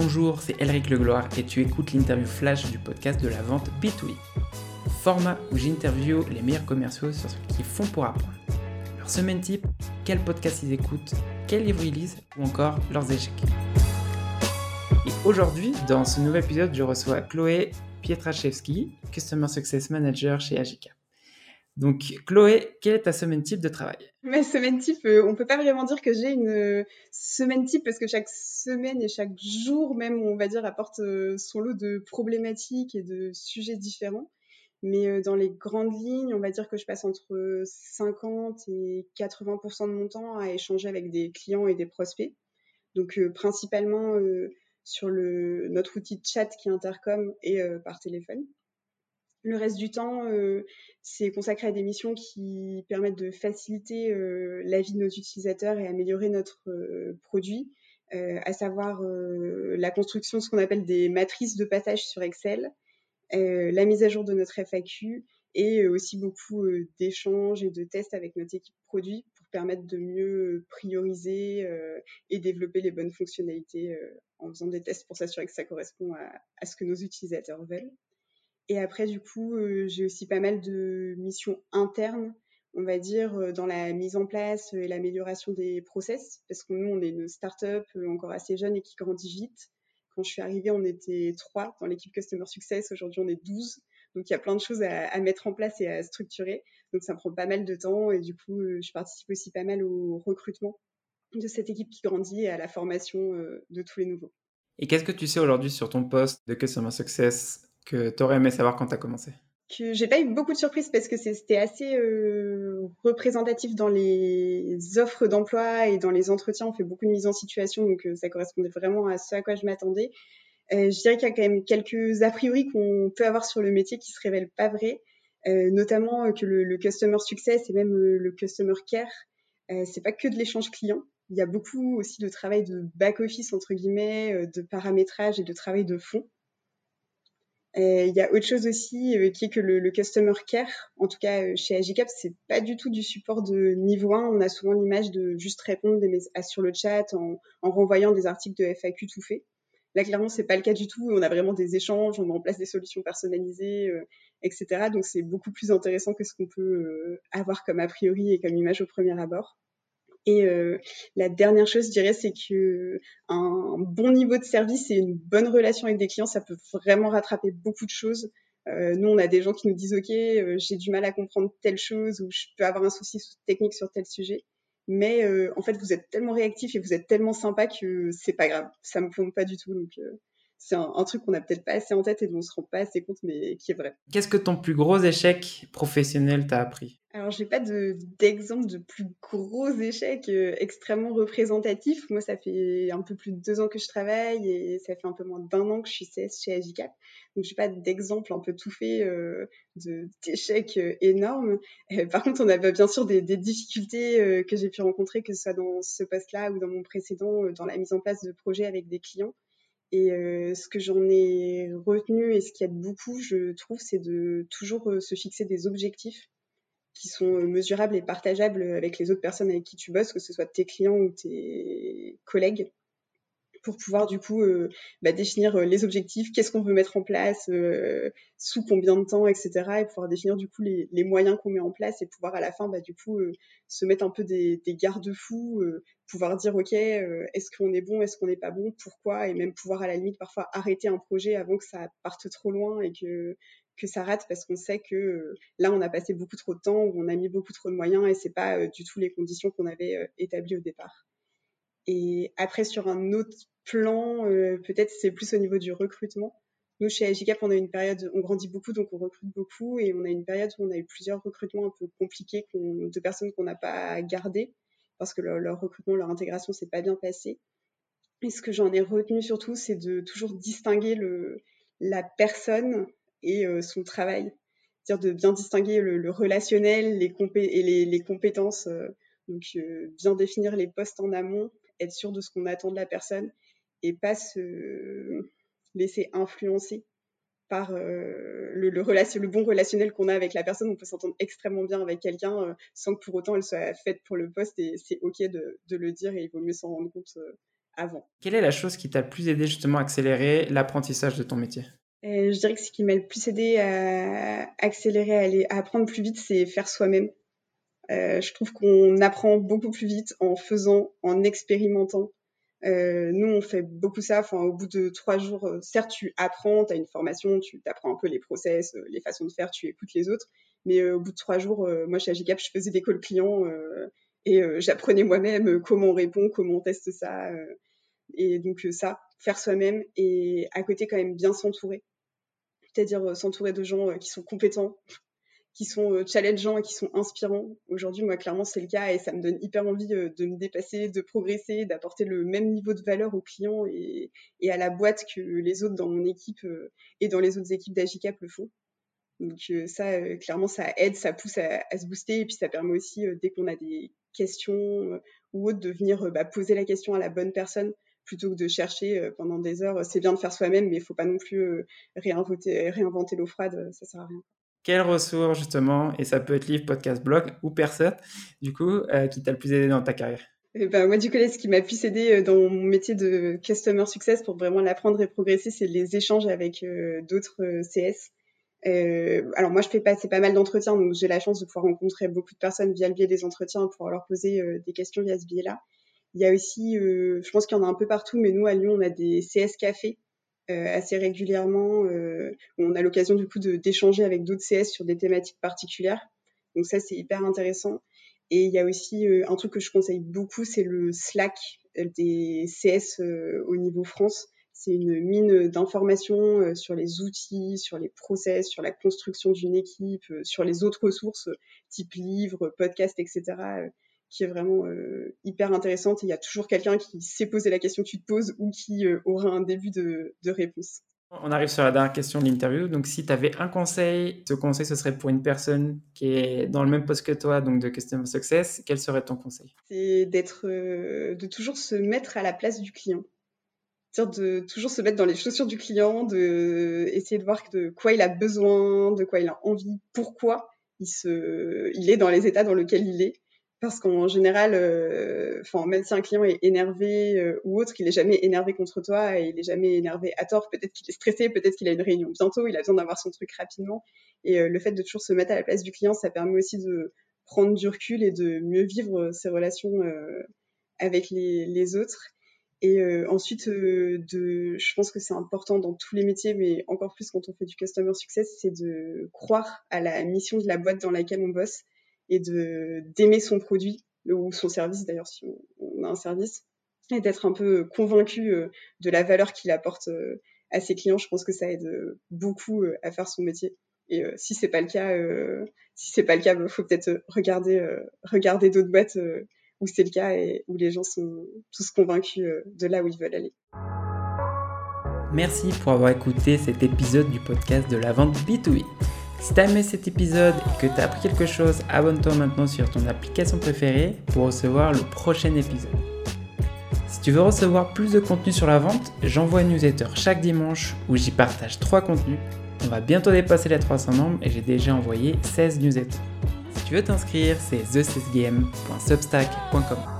Bonjour, c'est Elric Legloire et tu écoutes l'interview flash du podcast de la vente B2B. Format où j'interview les meilleurs commerciaux sur ce qu'ils font pour apprendre. Leur semaine type, quel podcast ils écoutent, quel livre ils lisent ou encore leurs échecs. Et aujourd'hui, dans ce nouvel épisode, je reçois Chloé Pietraszewski, Customer Success Manager chez Agica. Donc, Chloé, quelle est ta semaine type de travail? Ma semaine type, euh, on peut pas vraiment dire que j'ai une euh, semaine type parce que chaque semaine et chaque jour même, on va dire, apporte euh, son lot de problématiques et de sujets différents. Mais dans les grandes lignes, on va dire que je passe entre 50 et 80% de mon temps à échanger avec des clients et des prospects. Donc, principalement sur notre outil de chat qui est Intercom et par téléphone. Le reste du temps, euh, c'est consacré à des missions qui permettent de faciliter euh, la vie de nos utilisateurs et améliorer notre euh, produit, à savoir la construction de ce qu'on appelle des matrices de passage sur Excel, la mise à jour de notre FAQ et aussi beaucoup d'échanges et de tests avec notre équipe produit pour permettre de mieux prioriser et développer les bonnes fonctionnalités en faisant des tests pour s'assurer que ça correspond à ce que nos utilisateurs veulent. Et après, du coup, euh, j'ai aussi pas mal de missions internes, on va dire, euh, dans la mise en place et l'amélioration des process, parce que nous, on est une start-up euh, encore assez jeune et qui grandit vite. Quand je suis arrivée, on était trois dans l'équipe Customer Success. Aujourd'hui, on est 12. Donc, il y a plein de choses à, mettre en place et à structurer. Donc, ça me prend pas mal de temps. Et du coup, je participe aussi pas mal au recrutement de cette équipe qui grandit et à la formation de tous les nouveaux. Et qu'est-ce que tu sais aujourd'hui sur ton poste de Customer Success? Que tu aurais aimé savoir quand tu as commencé? Que j'ai pas eu beaucoup de surprises parce que c'était assez euh, représentatif dans les offres d'emploi et dans les entretiens. On fait beaucoup de mise en situation, donc euh, ça correspondait vraiment à ce à quoi je m'attendais. Euh, je dirais qu'il y a quand même quelques a priori qu'on peut avoir sur le métier qui se révèlent pas vrais, notamment que le, le, customer success et même le customer care, c'est pas que de l'échange client. Il y a beaucoup aussi de travail de back office entre guillemets, de paramétrage et de travail de fond. Il y a autre chose aussi euh, qui est que le, customer care, en tout cas euh, chez Agicap, c'est pas du tout du support de niveau 1. On a souvent l'image de juste répondre sur le chat en, renvoyant des articles de FAQ tout fait. Là, clairement, c'est pas le cas du tout. On a vraiment des échanges, on met en place des solutions personnalisées, euh, etc. Donc, c'est beaucoup plus intéressant que ce qu'on peut avoir comme a priori et comme image au premier abord. Et euh, la dernière chose, je dirais, c'est que un bon niveau de service et une bonne relation avec des clients, ça peut vraiment rattraper beaucoup de choses. Euh, nous, on a des gens qui nous disent OK, euh, j'ai du mal à comprendre telle chose ou je peux avoir un souci technique sur tel sujet. Mais en fait, vous êtes tellement réactif et vous êtes tellement sympa que c'est pas grave. Ça me plombe pas du tout. C'est un, truc qu'on n'a peut-être pas assez en tête et dont on se rend pas assez compte, mais qui est vrai. Qu'est-ce que ton plus gros échec professionnel t'a appris? Alors, j'ai pas d'exemple de, plus gros échecs euh, extrêmement représentatifs. Moi, ça fait un peu plus de deux ans que je travaille et ça fait un peu moins d'un an que je suis CS chez Agicap. Donc, j'ai pas d'exemple un peu tout fait euh, d'échecs euh, énormes. par contre, on a bien sûr des, des difficultés que j'ai pu rencontrer, que ce soit dans ce poste-là ou dans mon précédent, dans la mise en place de projets avec des clients. Et euh, ce que j'en ai retenu et ce qui aide beaucoup, je trouve, c'est de toujours euh, se fixer des objectifs qui sont euh, mesurables et partageables avec les autres personnes avec qui tu bosses, que ce soit tes clients ou tes collègues pour pouvoir du coup bah, définir les objectifs, qu'est-ce qu'on veut mettre en place, sous combien de temps, etc. Et pouvoir définir du coup les, moyens qu'on met en place et pouvoir à la fin bah, du coup se mettre un peu des, garde-fous, pouvoir dire ok, est-ce qu'on est bon, est-ce qu'on n'est pas bon, pourquoi, et même pouvoir à la limite parfois arrêter un projet avant que ça parte trop loin et que que ça rate parce qu'on sait que là on a passé beaucoup trop de temps, ou on a mis beaucoup trop de moyens et c'est pas du tout les conditions qu'on avait établies au départ. Et après, sur un autre plan, euh, peut-être c'est plus au niveau du recrutement. Nous, chez Agicap, on a une période, on grandit beaucoup, donc on recrute beaucoup, et on a une période où on a eu plusieurs recrutements un peu compliqués de personnes qu'on n'a pas gardées parce que leur, recrutement, leur intégration s'est pas bien passé. Et ce que j'en ai retenu surtout, c'est de toujours distinguer la personne et euh, son travail. C'est-à-dire de bien distinguer le, relationnel les et les, compétences. Euh, donc, bien définir les postes en amont être sûr de ce qu'on attend de la personne et pas se laisser influencer par euh, le, le, relation, le bon relationnel qu'on a avec la personne. On peut s'entendre extrêmement bien avec quelqu'un euh, sans que pour autant elle soit faite pour le poste et c'est ok de, de, le dire et il vaut mieux s'en rendre compte euh, avant. Quelle est la chose qui t'a le plus aidé justement à accélérer l'apprentissage de ton métier? Je dirais que ce qui m'a le plus aidé à accélérer, à, aller, à apprendre plus vite, c'est faire soi-même. Je trouve qu'on apprend beaucoup plus vite en faisant, en expérimentant. Euh, nous, on fait beaucoup ça. Enfin, au bout de trois jours, euh, certes, tu apprends, tu as une formation, tu apprends un peu les process, euh, les façons de faire, tu écoutes les autres. Mais au bout de trois jours, moi, chez Agicap, je faisais des calls clients et j'apprenais moi-même comment on répond, comment on teste ça. et donc, ça, faire soi-même et à côté, quand même, bien s'entourer. C'est-à-dire s'entourer de gens qui sont compétents, qui sont euh, challengeants et qui sont inspirants. Aujourd'hui, moi, clairement, c'est le cas et ça me donne hyper envie euh, de me dépasser, de progresser, d'apporter le même niveau de valeur aux clients et, à la boîte que les autres dans mon équipe euh, et dans les autres équipes d'Agicap le font. Donc ça, clairement, ça aide, ça pousse à, se booster et puis ça permet aussi, dès qu'on a des questions ou autres, de venir bah, poser la question à la bonne personne plutôt que de chercher pendant des heures. C'est bien de faire soi-même, mais il faut pas non plus réinventer, réinventer l'eau froide, ça sert à rien quelle ressource justement, et ça peut être livre, podcast, blog ou personne, du coup, euh, qui t'a le plus aidé dans ta carrière? Eh ben, moi, du coup, ce qui m'a plus aidé euh, dans mon métier de customer success pour vraiment l'apprendre et progresser, c'est les échanges avec euh, d'autres CS. alors moi, je fais passer pas mal d'entretiens, donc j'ai la chance de pouvoir rencontrer beaucoup de personnes via le biais des entretiens pour leur poser des questions via ce biais-là. Il y a aussi, je pense qu'il y en a un peu partout, mais nous à Lyon, on a des CS cafés assez régulièrement. Euh, on a l'occasion du coup d'échanger avec d'autres CS sur des thématiques particulières. Donc ça, c'est hyper intéressant. Et il y a aussi euh, un truc que je conseille beaucoup, c'est le Slack des CS au niveau France. C'est une mine d'informations sur les outils, sur les process, sur la construction d'une équipe, sur les autres ressources, type livres, podcasts, etc qui est vraiment euh, hyper intéressante. Et il y a toujours quelqu'un qui sait poser la question que tu te poses ou qui euh, aura un début de, de, réponse. On arrive sur la dernière question de l'interview. Donc, si tu avais un conseil, ce conseil, ce serait pour une personne qui est dans le même poste que toi, donc de Customer Success, quel serait ton conseil? C'est d'être, euh, de toujours se mettre à la place du client. C'est-à-dire de toujours se mettre dans les chaussures du client, de essayer de voir de quoi il a besoin, de quoi il a envie, pourquoi il, se, il est dans les états dans lesquels il est parce qu'en général, euh, enfin, même si un client est énervé euh, ou autre, il est jamais énervé contre toi et il est jamais énervé à tort. Peut-être qu'il est stressé, peut-être qu'il a une réunion bientôt, il a besoin d'avoir son truc rapidement. Et euh, le fait de toujours se mettre à la place du client, ça permet aussi de prendre du recul et de mieux vivre ses relations avec les, les, autres. Et ensuite, de, je pense que c'est important dans tous les métiers, mais encore plus quand on fait du customer success, c'est de croire à la mission de la boîte dans laquelle on bosse et de d'aimer son produit ou son service d'ailleurs si on, a un service et d'être un peu convaincu euh, de la valeur qu'il apporte euh, à ses clients. Je pense que ça aide euh, beaucoup à faire son métier. Et si c'est pas le cas, si c'est pas le cas, faut peut-être regarder regarder d'autres boîtes où c'est le cas et où les gens sont tous convaincus de là où ils veulent aller. Merci pour avoir écouté cet épisode du podcast de la vente B2B. Si t'as aimé cet épisode et que t'as appris quelque chose, abonne-toi maintenant sur ton application préférée pour recevoir le prochain épisode. Si tu veux recevoir plus de contenu sur la vente, j'envoie une newsletter chaque dimanche où j'y partage 3 contenus. On va bientôt dépasser les 300 membres et j'ai déjà envoyé 16 newsletters. Si tu veux t'inscrire, c'est thesesgame.substack.com.